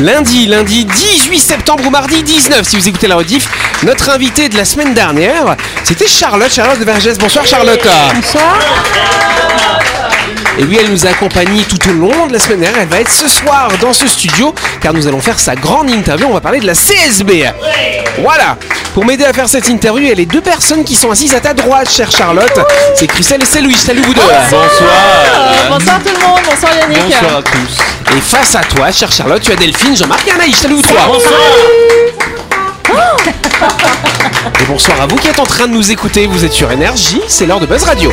lundi, lundi 18 septembre ou mardi 19 si vous écoutez la rediff. Notre invité de la semaine dernière, c'était Charlotte, Charlotte de Vergès. Bonsoir Charlotte. Bonsoir. Et oui, elle nous a accompagnés tout au long de la semaine dernière. Elle va être ce soir dans ce studio car nous allons faire sa grande interview. On va parler de la CSB. Voilà. Pour m'aider à faire cette interview, il y a les deux personnes qui sont assises à ta droite, chère Charlotte. C'est Christelle et c'est Louis. Salut vous deux. Bonsoir. Bonsoir tout le monde. Bonsoir Yannick. Bonsoir à tous. Et face à toi, chère Charlotte, tu as Delphine, Jean-Marc et Anaïs. Salut vous trois. Et bonsoir à vous qui êtes en train de nous écouter. Vous êtes sur Énergie, c'est l'heure de Buzz Radio.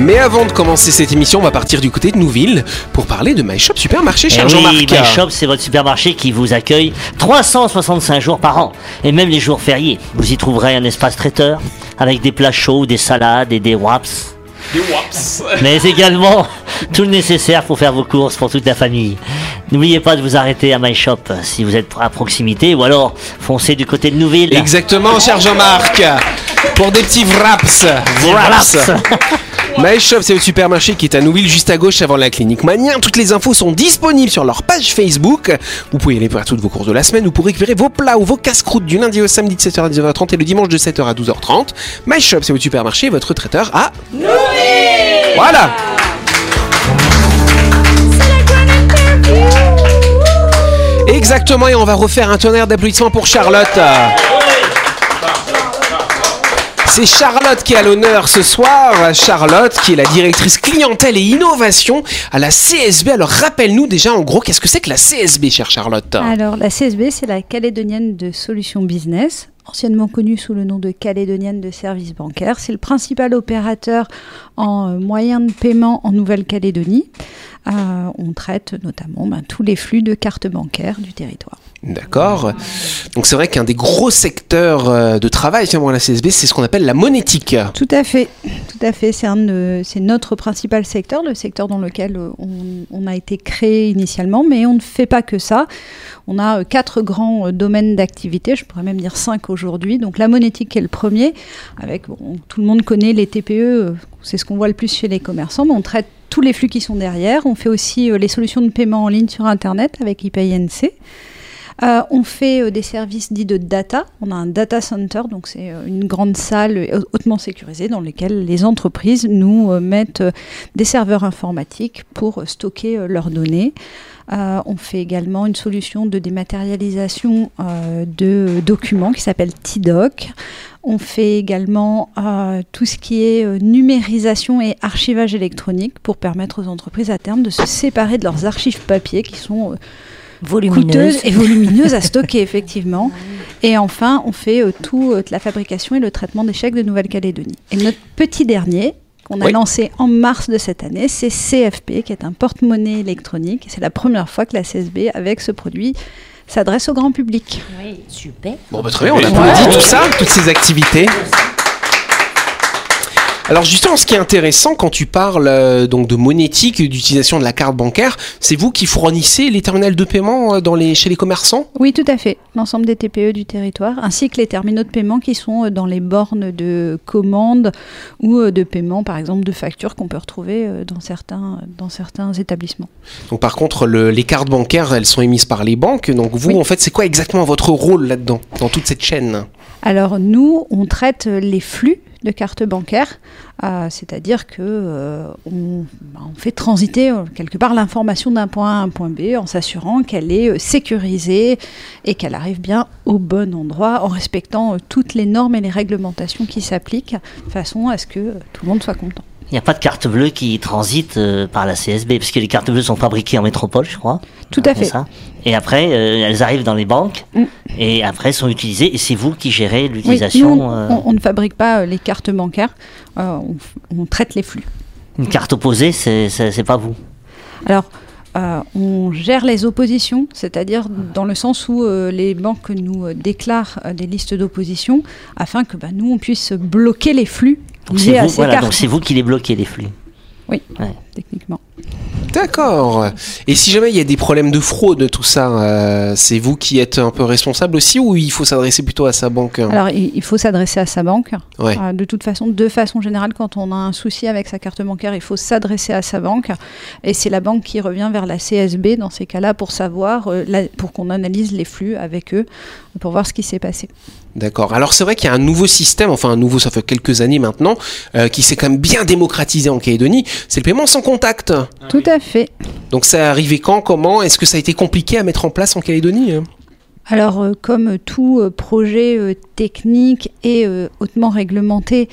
Mais avant de commencer cette émission, on va partir du côté de Nouville pour parler de My Shop Supermarché, Eh cher oui, Jean-Marc. My Shop, c'est votre supermarché qui vous accueille 365 jours par an, et même les jours fériés. Vous y trouverez un espace traiteur avec des plats chauds, des salades et des wraps. Mais également tout le nécessaire pour faire vos courses pour toute la famille. N'oubliez pas de vous arrêter à My Shop si vous êtes à proximité, ou alors foncez du côté de Nouville. Exactement, cher Jean-Marc. Pour des petits wraps. Wraps. My Shop, c'est le supermarché qui est à Nouville, juste à gauche avant la clinique Mania. Toutes les infos sont disponibles sur leur page Facebook. Vous pouvez aller faire toutes vos courses de la semaine ou pour récupérer vos plats ou vos casse-croûtes du lundi au samedi de 7h à 19h30 et le dimanche de 7h à 12h30. My Shop, c'est votre supermarché, votre traiteur à Nouville. Voilà. Exactement, et on va refaire un tonnerre d'applaudissements pour Charlotte. C'est Charlotte qui à l'honneur ce soir. Charlotte qui est la directrice clientèle et innovation à la CSB. Alors rappelle-nous déjà en gros qu'est-ce que c'est que la CSB, chère Charlotte Alors, la CSB, c'est la Calédonienne de Solutions Business, anciennement connue sous le nom de Calédonienne de Services Bancaires. C'est le principal opérateur en euh, moyens de paiement en Nouvelle-Calédonie. Euh, on traite notamment ben, tous les flux de cartes bancaires du territoire. D'accord. Donc c'est vrai qu'un des gros secteurs euh, de travail finalement à la CSB, c'est ce qu'on appelle la monétique. Tout à fait, tout à fait. C'est notre principal secteur, le secteur dans lequel euh, on, a été créé initialement, mais on ne fait pas que ça. On a euh, quatre grands domaines d'activité, je pourrais même dire cinq aujourd'hui. Donc la monétique est le premier, avec tout le monde connaît les TPE, c'est ce qu'on voit le plus chez les commerçants, mais on traite tous les flux qui sont derrière. On fait aussi les solutions de paiement en ligne sur Internet avec IPayNC. Euh, on fait euh, des services dits de data. On a un data center, donc c'est euh, une grande salle hautement sécurisée dans laquelle les entreprises nous mettent des serveurs informatiques pour stocker leurs données. On fait également une solution de dématérialisation de documents qui s'appelle T-Doc. On fait également tout ce qui est numérisation et archivage électronique pour permettre aux entreprises à terme de se séparer de leurs archives papier qui sont Volumineuse. coûteuses et volumineuses à stocker, effectivement. Et enfin, on fait euh, tout euh, la fabrication et le traitement des chèques de Nouvelle-Calédonie. Et notre petit dernier, qu'on a Oui. lancé en mars de cette année, c'est CFP, qui est un porte-monnaie électronique. C'est la première fois que la CSB, avec ce produit, s'adresse au grand public. Oui, super. Bon bah très bien, on applaudit tout ça, toutes ces activités. Alors justement, ce qui est intéressant quand tu parles euh, donc de monétique, d'utilisation de la carte bancaire, c'est vous qui fournissez les terminals de paiement euh, dans les, chez les commerçants? Oui, tout à fait. L'ensemble des TPE du territoire, ainsi que les terminaux de paiement qui sont euh, dans les bornes de commande ou de paiement, par exemple, de factures qu'on peut retrouver dans certains, dans certains établissements. Donc par contre, le- les cartes bancaires, elles sont émises par les banques. Donc vous, Oui. en fait, c'est quoi exactement votre rôle là-dedans, dans toute cette chaîne? Alors nous, on traite les flux de cartes bancaires, euh, c'est-à-dire que euh, on, bah, on fait transiter euh, quelque part l'information d'un point A à un point B en s'assurant qu'elle est sécurisée et qu'elle arrive bien au bon endroit en respectant toutes les normes et les réglementations qui s'appliquent, façon à ce que tout le monde soit content. Il n'y a pas de carte bleue qui transite euh, par la CSB, parce que les cartes bleues sont fabriquées en métropole, je crois. Tout à fait. ça. Et après, euh, elles arrivent dans les banques, Mm. et après sont utilisées, et c'est vous qui gérez Oui, l'utilisation. on, euh, on- on ne fabrique pas les cartes bancaires, on, traite les flux. Une carte opposée, c'est pas vous. Alors, euh, on gère les oppositions, c'est-à-dire dans le sens où euh, les banques nous déclarent euh, des listes d'opposition afin que bah, nous, on puisse bloquer les flux c'est vous, voilà, qui les bloquez les flux. techniquement. D'accord. Et si jamais il y a des problèmes de fraude, tout ça, euh, c'est vous qui êtes un peu responsable aussi ou il faut s'adresser plutôt à sa banque? Alors, il, il faut s'adresser à sa banque. Ouais. Euh, de toute façon, de façon générale, quand on a un souci avec sa carte bancaire, il faut s'adresser à sa banque. Et c'est la banque qui revient vers la CSB dans ces cas-là pour savoir, euh, la- pour qu'on analyse les flux avec eux, pour voir ce qui s'est passé. D'accord. Alors c'est vrai qu'il y a un nouveau système, enfin un nouveau, ça fait quelques années maintenant, euh, qui s'est quand même bien démocratisé en Calédonie. C'est le paiement sans contact. Tout à fait. Donc ça est arrivé quand, comment? Est-ce que ça a été compliqué à mettre en place en Calédonie hein? Alors, euh, comme tout euh, projet euh, technique et hautement réglementé,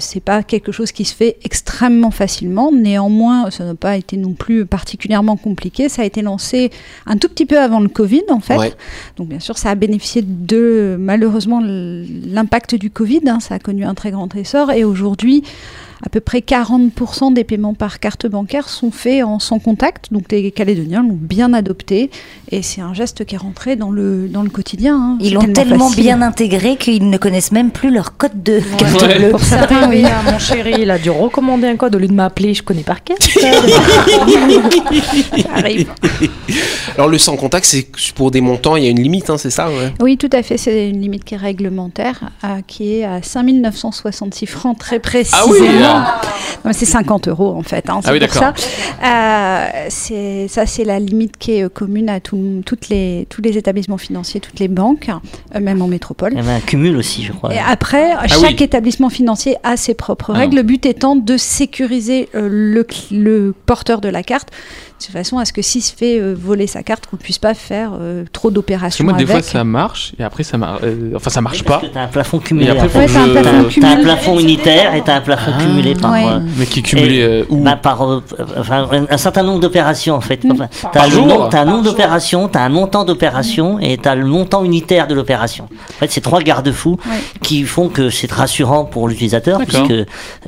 c'est pas quelque chose qui se fait extrêmement facilement. Néanmoins, ça n'a pas été non plus particulièrement compliqué. Ça a été lancé un tout petit peu avant le Covid, en fait. Ouais. Donc, bien sûr, ça a bénéficié de malheureusement l'impact du Covid. hein. ça a connu un très grand essor et aujourd'hui. À peu près 40% des paiements par carte bancaire sont faits en sans contact, donc les Calédoniens l'ont bien adopté et c'est un geste qui est rentré dans le, dans le quotidien. hein. Ils l'ont tellement bien intégré qu'ils ne connaissent même plus leur code de carte Ouais. bleue. Pour certains, oui. Ah, mon chéri, il a dû recommander un code au lieu de m'appeler. Je connais par cœur. Alors le sans contact, c'est pour des montants, il y a une limite, hein, c'est ça ouais. Oui, tout à fait. C'est une limite qui est réglementaire, euh, qui est à 5966 francs très précisément. Ah oui C'est 50 euros en fait. hein, c'est Ah oui, pour ça. d'accord. Euh, c'est- ça, c'est la limite qui est euh, commune à tout- toutes les, tous les établissements financiers, toutes les banques, euh, même en métropole. Il y avait un cumul aussi, je crois. Et après, Ah chaque oui. établissement financier a ses propres Ah règles. non. Le but étant de sécuriser euh, le porteur de la carte, de façon à ce que s'il se fait euh, voler sa carte, qu'on ne puisse pas faire euh, trop Parce que d'opérations moi, des avec. fois, ça marche et après, ça marche. enfin, ça marche Parce pas. que t'as un plafond cumulé. Et après. Ouais, t'as un plafond un unitaire et t'as un plafond Ah. cumulé par. Ouais. euh, Mais qui est cumulé euh, où bah, par euh, enfin, un, certain nombre d'opérations en fait. Mm. Enfin, nom- t'as un nombre d'opérations, t'as un montant d'opérations et t'as le montant unitaire de l'opération. En fait, c'est trois garde-fous Ouais. qui font que c'est rassurant pour l'utilisateur puisque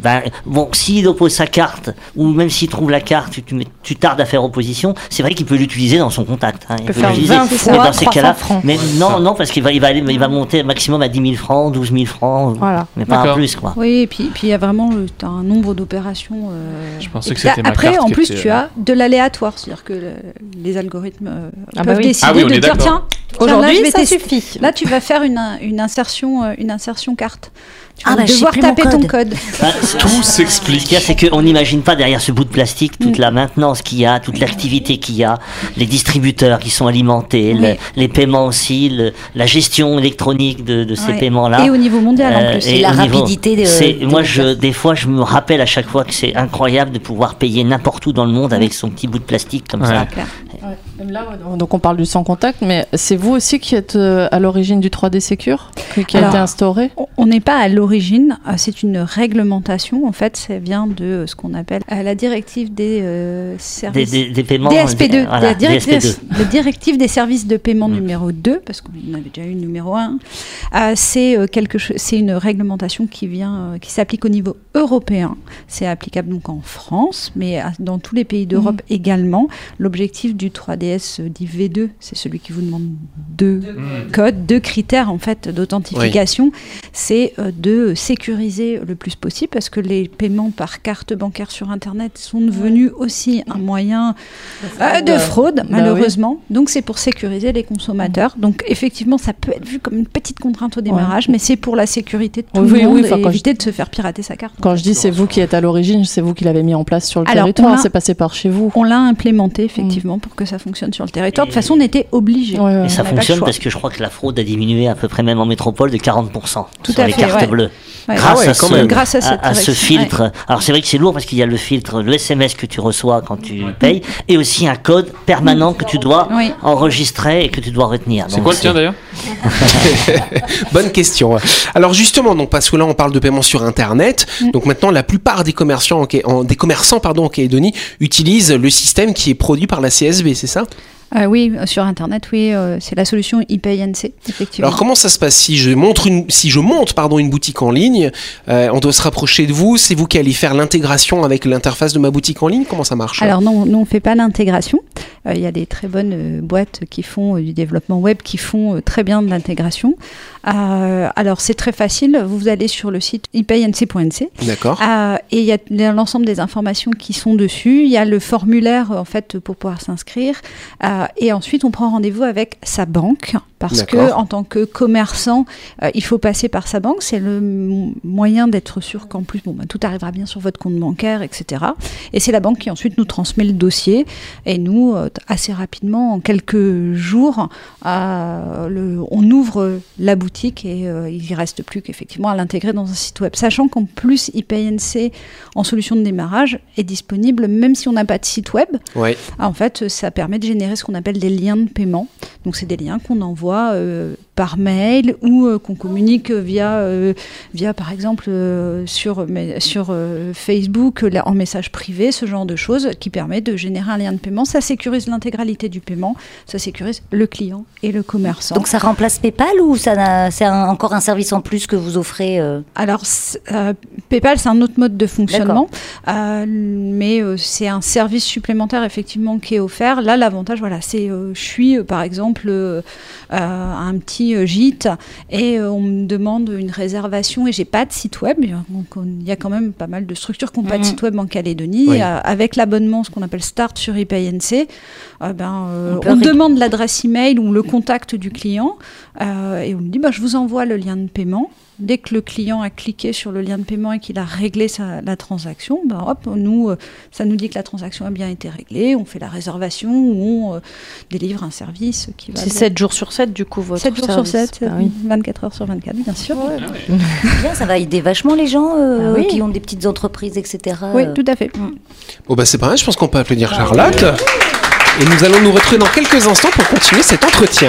ben, bon, s'il oppose sa carte ou même s'il trouve la carte, tu, tu, tu tardes à faire opposition, c'est vrai qu'il peut l'utiliser dans son contact. hein. Il peut peut faire l'utiliser. 20 Mais fois dans ces 300 cas-là, francs. mais non, non, parce qu'il va, il va, aller, il va monter maximum à 10 000 francs, 12 000 francs, Voilà. mais pas D'accord. plus quoi. Oui, et puis puis il y a vraiment euh, un nombre d'opérations. euh, Je pensais et que puis c'était Après, en plus, était, tu euh, as de l'aléatoire, c'est-à-dire que le- les algorithmes euh, Ah bah peuvent oui. décider Ah oui, de dire tiens, Aujourd'hui, ça suffit. Là, tu vas faire une, une insertion, euh, une insertion carte. Tu Ah vas bah, je sais devoir plus mon taper ton code. code. Bah, Tout Ce s'explique. qu'il y a, c'est qu'on n'imagine pas derrière ce bout de plastique toute Mm. la maintenance qu'il y a, toute l'activité qu'il y a, les distributeurs qui sont alimentés, le- les paiements aussi, le- la gestion électronique de, de ces Ouais. paiements-là. Et au niveau mondial en Euh, plus. Et la au niveau- rapidité de- moi, je, des fois, je me rappelle à chaque fois que c'est incroyable de pouvoir payer n'importe où dans le monde avec son petit bout de plastique comme Ouais. ça. Clair. Là, donc on parle du sans contact, mais c'est vous aussi qui êtes euh, à l'origine du 3D Secure, qui a Alors, été instauré? On- n'est pas à l'origine, euh, c'est une réglementation. En fait, ça vient de euh, ce qu'on appelle la directive des euh, services. des, des paiements. DSP2, des- voilà, la directive, DSP2. la directive des services de paiement Mm. numéro 2, parce qu'on avait déjà eu numéro 1, euh, c'est euh, quelque chose, c'est une réglementation qui vient, euh, qui s'applique au niveau européen. C'est applicable donc en France, mais dans tous les pays d'Europe également. L'objectif du 3DS euh, dit V2, c'est celui qui vous demande deux codes, deux critères en fait d'authentification, c'est euh, de sécuriser le plus possible parce que les paiements par carte bancaire sur Internet sont devenus aussi un moyen euh, de fraude, oui. malheureusement. Donc c'est pour sécuriser les consommateurs. Donc effectivement, ça peut être vu comme une petite contrainte au démarrage, mais c'est pour la sécurité de tout Oui, le oui, monde et quand je- éviter de se faire pirater sa carte. Quand je dis c'est vous qui êtes à l'origine, c'est vous qui l'avez mis en place sur le Alors, on territoire, c'est passé par chez vous. On l'a implémenté effectivement pour que ça fonctionne sur le territoire. De toute façon, on était obligé. Ouais, ouais. Et ça fonctionne parce que je crois que la fraude a diminué à peu près même en métropole de 40% Tout sur à les fait, cartes ouais. bleues. Ouais. Grâce, Ah ouais, à, quand ce, même. Grâce à cette à ce filtre. Alors c'est vrai que c'est lourd parce qu'il y a le filtre, le SMS que tu reçois quand tu payes et aussi un code permanent que tu dois Oui. enregistrer et que tu dois retenir. C'est quoi le tien d'ailleurs Bonne question. Alors justement, donc parce que là on parle de paiement sur Internet, Mm. donc maintenant la plupart des commerçants, en- des commerçants pardon en Calédonie utilisent le système qui est produit par la CSB, c'est ça? Euh, oui, euh, sur Internet, oui, euh, c'est la solution IPayNC, effectivement. Alors comment ça se passe si je montre une, si je monte pardon une boutique en ligne, euh, on doit se rapprocher de vous, c'est vous qui allez faire l'intégration avec l'interface de ma boutique en ligne, comment ça marche? Alors non, nous on fait pas l'intégration. Euh, Il y a des très bonnes euh, boîtes qui font euh, du développement web, qui font très bien de l'intégration. Alors c'est très facile, vous allez sur le site ipnc.nc D'accord. et il y a l'ensemble des informations qui sont dessus. Il y a le formulaire en fait pour pouvoir s'inscrire. Et ensuite, on prend rendez-vous avec sa banque parce que en tant que commerçant, euh, il faut passer par sa banque. C'est le moyen d'être sûr qu'en plus, bon, bah, tout arrivera bien sur votre compte bancaire, etc. Et c'est la banque qui ensuite nous transmet le dossier. Et nous, euh, assez rapidement, en quelques jours, euh, le- on ouvre la boutique et il ne reste plus qu'effectivement à l'intégrer dans un site web. Sachant qu'en plus, IPNC en solution de démarrage est disponible même si on n'a pas de site web. Ouais. Ah, En fait, ça permet de générer ce qu'on appelle des liens de paiement. Donc, c'est des liens qu'on envoie euh, par mail ou euh, qu'on communique via, euh, via, par exemple, euh, sur, mais- sur Facebook là, en message privé, ce genre de choses qui permet de générer un lien de paiement. Ça sécurise l'intégralité du paiement, ça sécurise le client et le commerçant. Donc ça remplace PayPal ou ça c'est encore un service en plus que vous offrez Alors, PayPal, c'est un autre mode de fonctionnement, mais c'est un service supplémentaire effectivement qui est offert. Là, l'avantage, voilà, c'est je suis par exemple un petit euh, gîte et euh, on me demande une réservation et j'ai pas de site web. Donc, il y a quand même pas mal de structures qui n'ont pas de Mhm. site web en Calédonie. Oui. Euh, avec l'abonnement, ce qu'on appelle Start sur IPNC, euh, ben, euh, On demande l'adresse email ou le contact du client euh, et on me dit bah, je vous envoie le lien de paiement. Dès que le client a cliqué sur le lien de paiement et qu'il a réglé sa, la transaction, ben hop, nous, euh, ça nous dit que la transaction a bien été réglée, on fait la réservation ou on euh, délivre un service qui va. C'est 7 jours sur 7 du coup votre 7 jours sur service. 7, Ah oui. 24 heures sur 24, bien sûr. Bien, ça va aider vachement les gens euh, Ah oui. qui ont des petites entreprises, etc. Oui, tout à fait. Bon bah c'est pas mal, je pense qu'on peut applaudir Charlotte. Et nous allons nous retrouver dans quelques instants pour continuer cet entretien.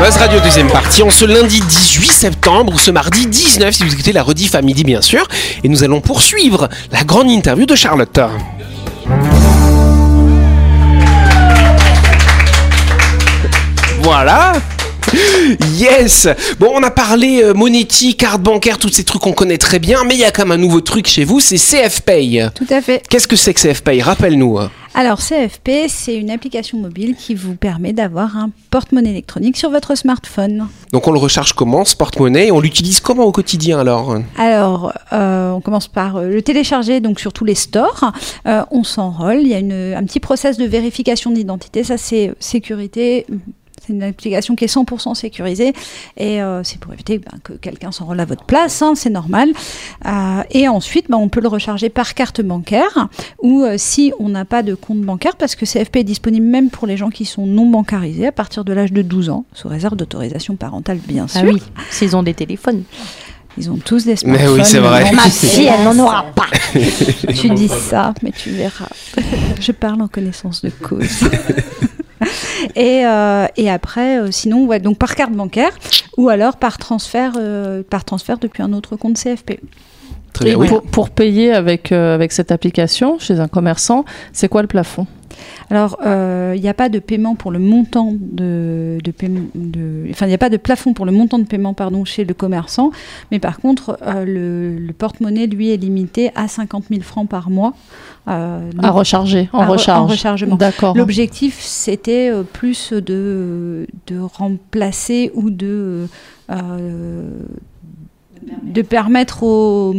Buzz Radio deuxième partie en ce lundi 18 septembre ou ce mardi 19 si vous écoutez la rediff à midi bien sûr. Et nous allons poursuivre la grande interview de Charlotte. Voilà. Yes Bon, on a parlé euh, carte bancaire, tous ces trucs qu'on connaît très bien, mais il y a quand même un nouveau truc chez vous, c'est CFPay. Tout à fait. Qu'est-ce que c'est que CFPay Rappelle-nous. Alors CFP, c'est une application mobile qui vous permet d'avoir un porte-monnaie électronique sur votre smartphone. Donc on le recharge comment, ce porte-monnaie et On l'utilise comment au quotidien alors? Alors, euh, on commence par euh, le télécharger donc sur tous les stores. Euh, on s'enrôle. Il y a une- un petit process de vérification d'identité. Ça, c'est sécurité. C'est une application qui est 100% sécurisée et euh, c'est pour éviter ben, que quelqu'un s'enrôle à votre place, hein, c'est normal. Euh, et ensuite, ben, on peut le recharger par carte bancaire ou euh, si on n'a pas de compte bancaire, parce que CFP est disponible même pour les gens qui sont non bancarisés à partir de l'âge de 12 ans, sous réserve d'autorisation parentale bien sûr. Ah oui, s'ils ont des téléphones. Ils ont tous des Mais smartphones. oui, c'est vrai. Ma fille, elle n'en aura pas. Tu dis ça, mais tu verras. Je parle en connaissance de cause. Et, euh, et après, euh, sinon, ouais, donc par carte bancaire ou alors par transfert, euh, par transfert depuis un autre compte CFP. Très Et bien, oui. pour, pour payer avec, euh, avec cette application chez un commerçant, c'est quoi le plafond? Alors, euh, il n'y a pas de paiement pour le montant de, de paiement, de, enfin, il n'y a pas de plafond pour le montant de paiement, pardon, chez le commerçant, mais par contre, euh, le, le porte-monnaie, lui, est limité à 50 000 francs par mois. Euh, donc, À recharger, en à re- en recharge. rechargement. D'accord. L'objectif, c'était euh, plus de, de remplacer ou de, euh, de permettre aux,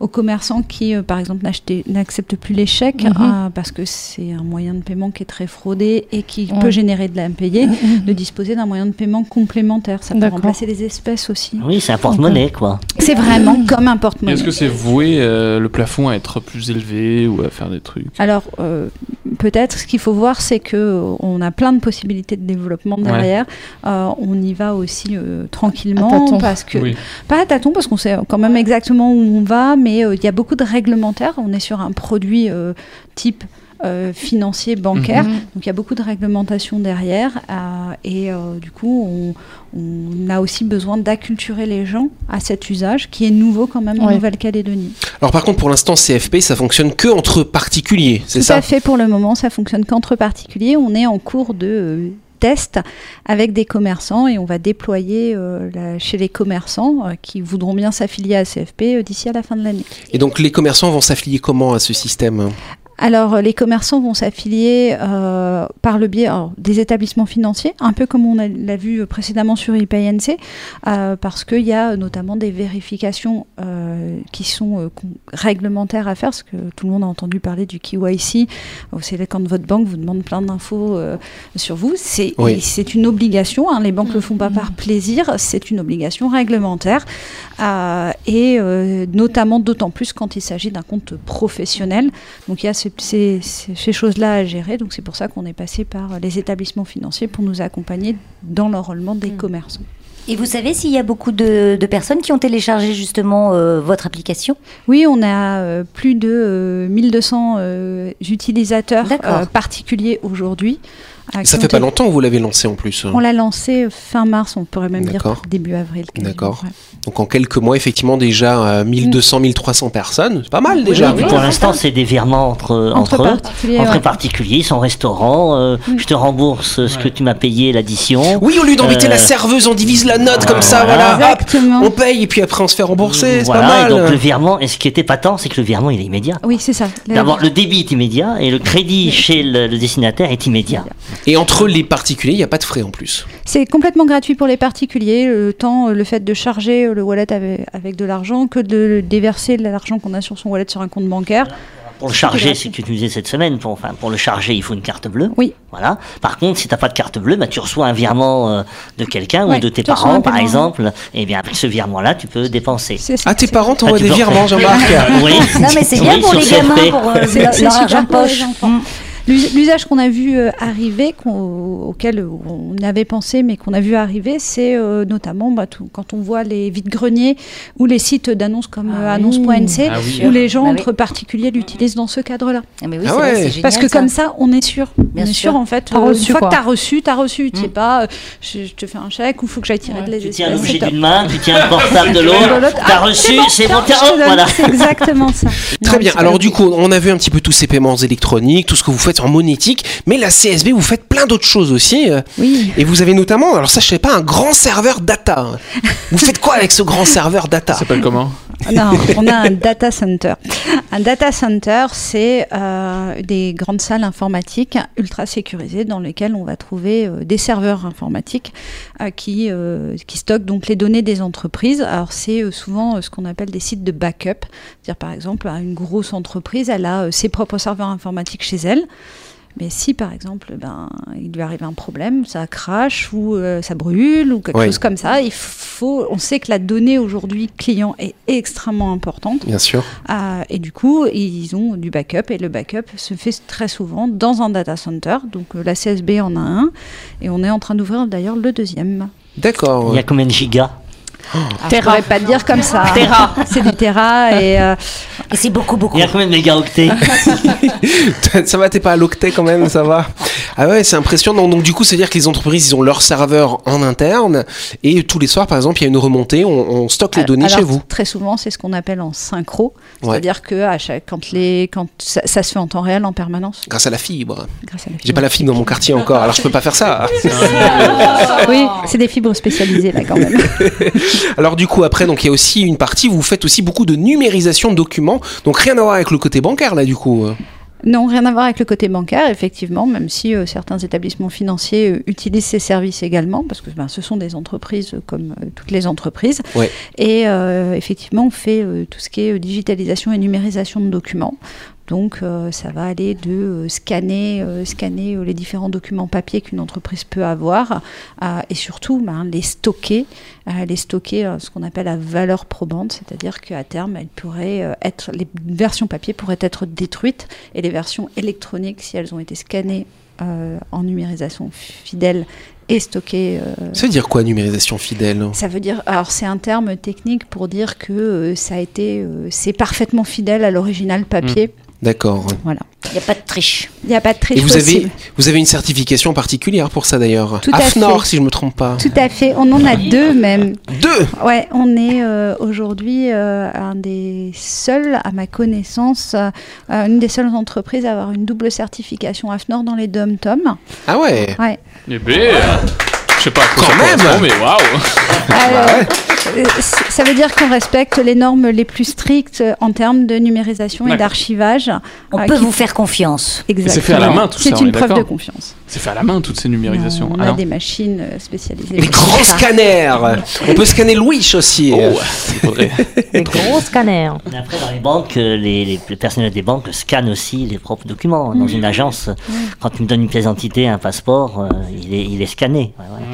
aux commerçants qui, euh, par exemple, n'acceptent plus les chèques, Mhm. euh, parce que c'est un moyen de paiement qui est très fraudé et qui Ouais. peut générer de l'impayé, de disposer d'un moyen de paiement complémentaire. Ça peut remplacer les espèces aussi. Oui, c'est un porte-monnaie, quoi. C'est vraiment comme un porte-monnaie. Est-ce que c'est voué euh, le plafond à être plus élevé ou à faire des trucs? Alors, euh, peut-être ce qu'il faut voir, c'est que euh, on a plein de possibilités de développement derrière. Euh, on y va aussi euh, tranquillement À tâtons. parce que Oui. pas à tâtons parce parce qu'on sait quand même exactement où on va, mais euh, il y a beaucoup de réglementaires. On est sur un produit euh, type euh, financier, bancaire, Mhm. donc il y a beaucoup de réglementation derrière, euh, et euh, du coup, on, on a aussi besoin d'acculturer les gens à cet usage qui est nouveau quand même en. Nouvelle-Calédonie. Alors par contre, pour l'instant, CFP, ça fonctionne que entre particuliers, c'est Tout ça? à fait, pour le moment, ça fonctionne qu'entre particuliers. On est en cours de avec des commerçants et on va déployer euh, chez les commerçants euh, qui voudront bien s'affilier à CFP euh, d'ici à la fin de l'année. Et donc les commerçants vont s'affilier comment à ce système? Alors, euh, les commerçants vont s'affilier euh, par le biais alors, des établissements financiers, un peu comme on l'a vu précédemment sur IPNC, euh, parce qu'il y a notamment des vérifications euh, qui sont euh, réglementaires à faire, parce que tout le monde a entendu parler du KYC. C'est quand votre banque vous demande plein d'infos euh, sur vous. C'est Oui. une obligation, hein, les banques ne le font pas par plaisir, c'est une obligation réglementaire. Euh, et euh, notamment d'autant plus quand il s'agit d'un compte professionnel. Donc il y a ce- ces, ces- ces choses-là à gérer. Donc c'est pour ça qu'on est passé par les établissements financiers pour nous accompagner dans l'enrôlement des commerçants. Et vous savez s'il y a beaucoup de, de personnes qui ont téléchargé justement euh, votre application? Oui, on a euh, plus de euh, 1200 euh, utilisateurs euh, particuliers aujourd'hui. Euh, Ça fait pas longtemps que vous l'avez lancé en plus. On l'a lancé fin mars, on pourrait même dire début avril. D'accord. ouais. Donc en quelques mois, effectivement, déjà euh, 1200, 1300 personnes. C'est pas mal déjà. Oui, pour l'instant, c'est des virements entre, Entre entre, eux, particuliers, entre ouais. particuliers, son restaurant. euh, Je te rembourse ce que tu m'as payé, l'addition. Oui, au lieu d'embêter Euh, la serveuse, on divise la note comme ça, voilà. voilà. hop, Exactement. on paye et puis après on se fait rembourser. C'est Voilà, pas et mal. donc le virement, et ce qui était patent, c'est que le virement il est immédiat. Oui, c'est ça. D'abord, le débit est immédiat et le crédit chez le, le destinataire est immédiat. Et entre les particuliers, il n'y a pas de frais en plus. C'est complètement gratuit pour les particuliers, le temps, le fait de charger euh, le wallet avec, avec de l'argent que de déverser l'argent qu'on a sur son wallet sur un compte bancaire. Pour le charger, c'est que tu nous disais cette semaine, pour, enfin, pour le charger, il faut une carte bleue. Oui. Voilà. Par contre, si tu n'as pas de carte bleue, bah, tu reçois un virement euh, de quelqu'un Ouais, ou de tes parents, par exemple. Et bien, avec ce virement-là, tu peux dépenser. Ah, tes parents t'envoient Ah, des virements. Jean-Marc Oui. Non mais c'est bien Oui, pour les gamins, pour euh, C'est- leur, leur argent de pour les L'usage qu'on a vu euh, arriver, qu'on- auquel on avait pensé, mais qu'on a vu arriver, c'est euh, notamment bah, tout- quand on voit les vides-greniers ou les sites d'annonces comme euh, Ah oui. annonce.nc, Ah oui. où les gens Bah oui. entre particuliers l'utilisent dans ce cadre-là. Ah, mais oui, Ah c'est vrai, ouais. c'est génial, Parce que ça. comme ça, on est sûr. Bien on est sûr. sûr, en fait. Euh, reçu, une fois quoi. que t'as reçu, t'as reçu. Tu sais Mm. pas, euh, je, je te fais un chèque ou faut que j'aille tirer de les Tu tiens l'objet d'une main, tu tiens le portable de l'autre. L'autre. T'as Ah, reçu, c'est bon, voilà. C'est exactement ça. Très bien. Alors du coup, on a vu un petit peu tous ces paiements électroniques, tout ce que vous faites en monétique, mais la CSB, vous faites plein d'autres choses aussi. euh, Oui. Et vous avez notamment, alors ça je sais pas, un grand serveur data. Vous faites quoi avec ce grand serveur data Ça s'appelle comment? Non, on a un data center. Un data center, c'est euh, des grandes salles informatiques ultra sécurisées dans lesquelles on va trouver euh, des serveurs informatiques euh, qui, euh, qui stockent donc les données des entreprises. Alors c'est euh, souvent euh, ce qu'on appelle des sites de backup. C'est-à-dire par exemple, une grosse entreprise, elle a euh, ses propres serveurs informatiques chez elle. Mais si par exemple, ben, il lui arrive un problème, ça crache ou euh, ça brûle ou quelque Oui. chose comme ça, il faut, on sait que la donnée aujourd'hui client est extrêmement importante Bien sûr. euh, et du coup ils ont du backup et le backup se fait très souvent dans un data center. Donc euh, la CSB en a un et on est en train d'ouvrir d'ailleurs le deuxième. D'accord. Il y a combien de gigas? Alors, je pourrais pas te dire comme ça. Terra, c'est du Terra et euh, Et c'est beaucoup, beaucoup. Il y a combien de mégaoctets ça va, t'es pas à l'octet quand même, ça va. Ah ouais, c'est impressionnant. Donc du coup, c'est-à-dire que les entreprises, ils ont leur serveur en interne et tous les soirs, par exemple, il y a une remontée, on, on stocke les Alors- données alors, chez vous. Très souvent, c'est ce qu'on appelle en synchro, Ouais. c'est-à-dire que à chaque, quand les, quand ça, ça se fait en temps réel, en permanence, Grâce à la fibre. grâce à la J'ai fibre. pas la fibre dans mon quartier encore, alors je peux pas faire ça. Oui, c'est des fibres spécialisées là quand même. Alors du coup, après, donc il y a aussi une partie où vous faites aussi beaucoup de numérisation de documents. Donc rien à voir avec le côté bancaire là, du coup. Non, rien à voir avec le côté bancaire, effectivement, même si euh, certains établissements financiers euh, utilisent ces services également, parce que ben, ce sont des entreprises euh, comme euh, toutes les entreprises. Ouais. Et euh, effectivement, on fait euh, tout ce qui est euh, digitalisation et numérisation de documents. Donc, euh, ça va aller de euh, scanner, euh, scanner les différents documents papier qu'une entreprise peut avoir, et surtout ben, les stocker, les stocker ce qu'on appelle à valeur probante, c'est-à-dire qu'à terme, elles pourraient être, les versions papier pourraient être détruites et les versions électroniques, si elles ont été scannées en numérisation fidèle et stocker. euh, Ça veut dire quoi, numérisation fidèle? Ça veut dire, alors c'est un terme technique pour dire que euh, ça a été, euh, c'est parfaitement fidèle à l'original papier. D'accord. Voilà. Il n'y a pas de triche. Il n'y a pas de triche Et vous avez, vous avez une certification particulière pour ça d'ailleurs Tout à AFNOR, fait. si je me trompe pas. Tout à fait. On en a deux même. Deux Ouais, on est euh, aujourd'hui euh, un des seuls, à ma connaissance, euh, une des seules entreprises à avoir une double certification AFNOR dans les dom-tom. Ah ouais Ouais. Eh je sais pas quoi Quand ça même. correspond, mais waouh Euh, ça veut dire qu'on respecte les normes les plus strictes en termes de numérisation et d'archivage. On euh, peut qui- vous faire confiance. Exactement. c'est fait à la main, tout ça, C'est une preuve de confiance. C'est fait à la main toutes ces numérisations. On Ah a non. des machines euh, spécialisées. Les ça. scanners On peut scanner le Wish aussi Oh, faudrait. Les gros scanners. Après, dans les banques, les, les, le personnel des banques scannent aussi les propres documents. Dans une agence, quand tu me donnes une pièce d'identité, un passeport, euh, il, est, il est scanné. Ouais, ouais.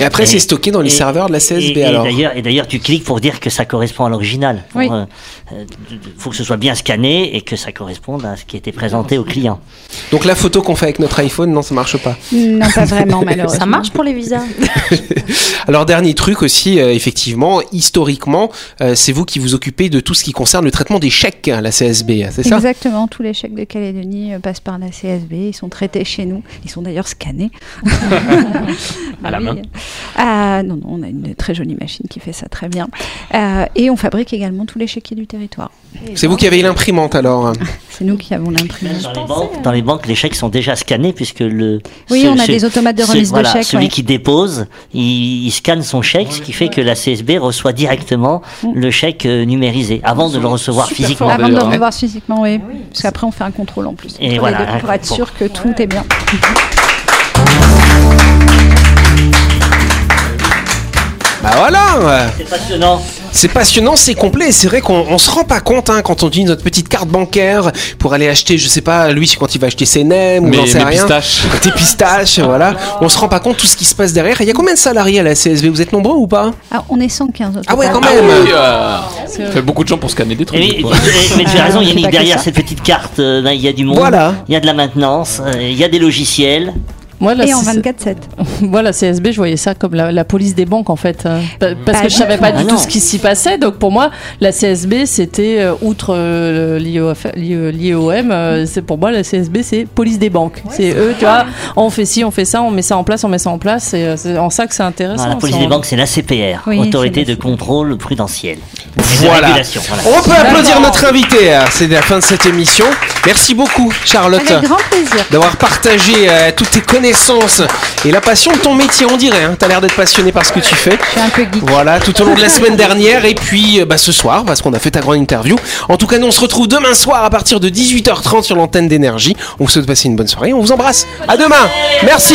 Et après, Et- c'est stocké dans les et- serveurs de la CSB et, et alors d'ailleurs, et d'ailleurs, tu cliques pour dire que ça correspond à l'original. Oui. euh, euh, faut que ce soit bien scanné et que ça corresponde à ce qui était présenté au client. Donc la photo qu'on fait avec notre iPhone, non, ça marche pas. Non, pas vraiment, malheureusement. Ça marche pour les visas. Alors dernier truc aussi, euh, effectivement, historiquement, euh, c'est vous qui vous occupez de tout ce qui concerne le traitement des chèques à la CSB, c'est ça? Exactement, tous les chèques de Calédonie euh, passent par la CSB, ils sont traités chez nous, ils sont d'ailleurs scannés. À la Oui. main Ah, Non, non, on a une très jolie machine qui fait ça très bien. Euh, et on fabrique également tous les chéquiers du territoire. C'est vous qui avez l'imprimante alors C'est nous qui avons l'imprimante. Dans les, banques, dans les banques, les chèques sont déjà scannés puisque le. Oui, ce- on a ce- des automates de ce- remise voilà, de chèques. Celui ouais. qui dépose, il, il scanne son chèque, ce qui fait que la CSB reçoit directement Mm. le chèque euh, numérisé avant de le recevoir physiquement. Avant de le revoir physiquement, oui. Parce qu'après, on fait un contrôle en plus. Et voilà, deux, pour être sûr que tout est bien. Bah voilà C'est passionnant. C'est passionnant, c'est complet. C'est vrai qu'on on se rend pas compte hein, quand on utilise notre petite carte bancaire pour aller acheter, je sais pas, lui quand il va acheter ses nems ou j'en sais rien. pistaches. Tes pistaches, voilà. On se rend pas compte tout ce qui se passe derrière. Il y a combien de salariés à la CSV Vous êtes nombreux ou pas? Ah, on est 115 au Ah ouais, quand même. Oui, euh, ça fait beaucoup de gens pour scanner des trucs. Mais tu as raison, Ah, Yannick, derrière cette petite carte, euh, ben, il y a du monde, Voilà. il y a de la maintenance, euh, il y a des logiciels. Moi, la, Et en C- 24-7. moi, la CSB, je voyais ça comme la, la police des banques, en fait. euh, pa- Parce Pas que je du savais pas Ah du non. tout ce qui s'y passait. Donc, pour moi, la CSB, c'était, euh, outre euh, l'IOM, euh, c'est pour moi, la CSB, c'est police des banques. c'est eux, tu vois, on fait ci, on fait ça, on met ça en place, on met ça en place. Euh, c'est en ça que c'est intéressant. Non, la police des banques, c'est l'ACPR, Oui, Autorité de contrôle prudentiel. Voilà. On peut applaudir notre invité. hein. C'est la fin de cette émission. Merci beaucoup, Charlotte. Avec grand plaisir. d'avoir partagé euh, toutes tes connaissances et la passion de ton métier, on dirait. Hein. T'as l'air d'être passionné par ce que tu fais. Je suis un peu geek. Voilà, tout au long de la semaine dernière et puis euh, bah, ce soir, parce qu'on a fait ta grande interview. En tout cas, nous on se retrouve demain soir à partir de 18h30 sur l'antenne d'énergie. On vous souhaite passer une bonne soirée. On vous embrasse. À demain. Merci.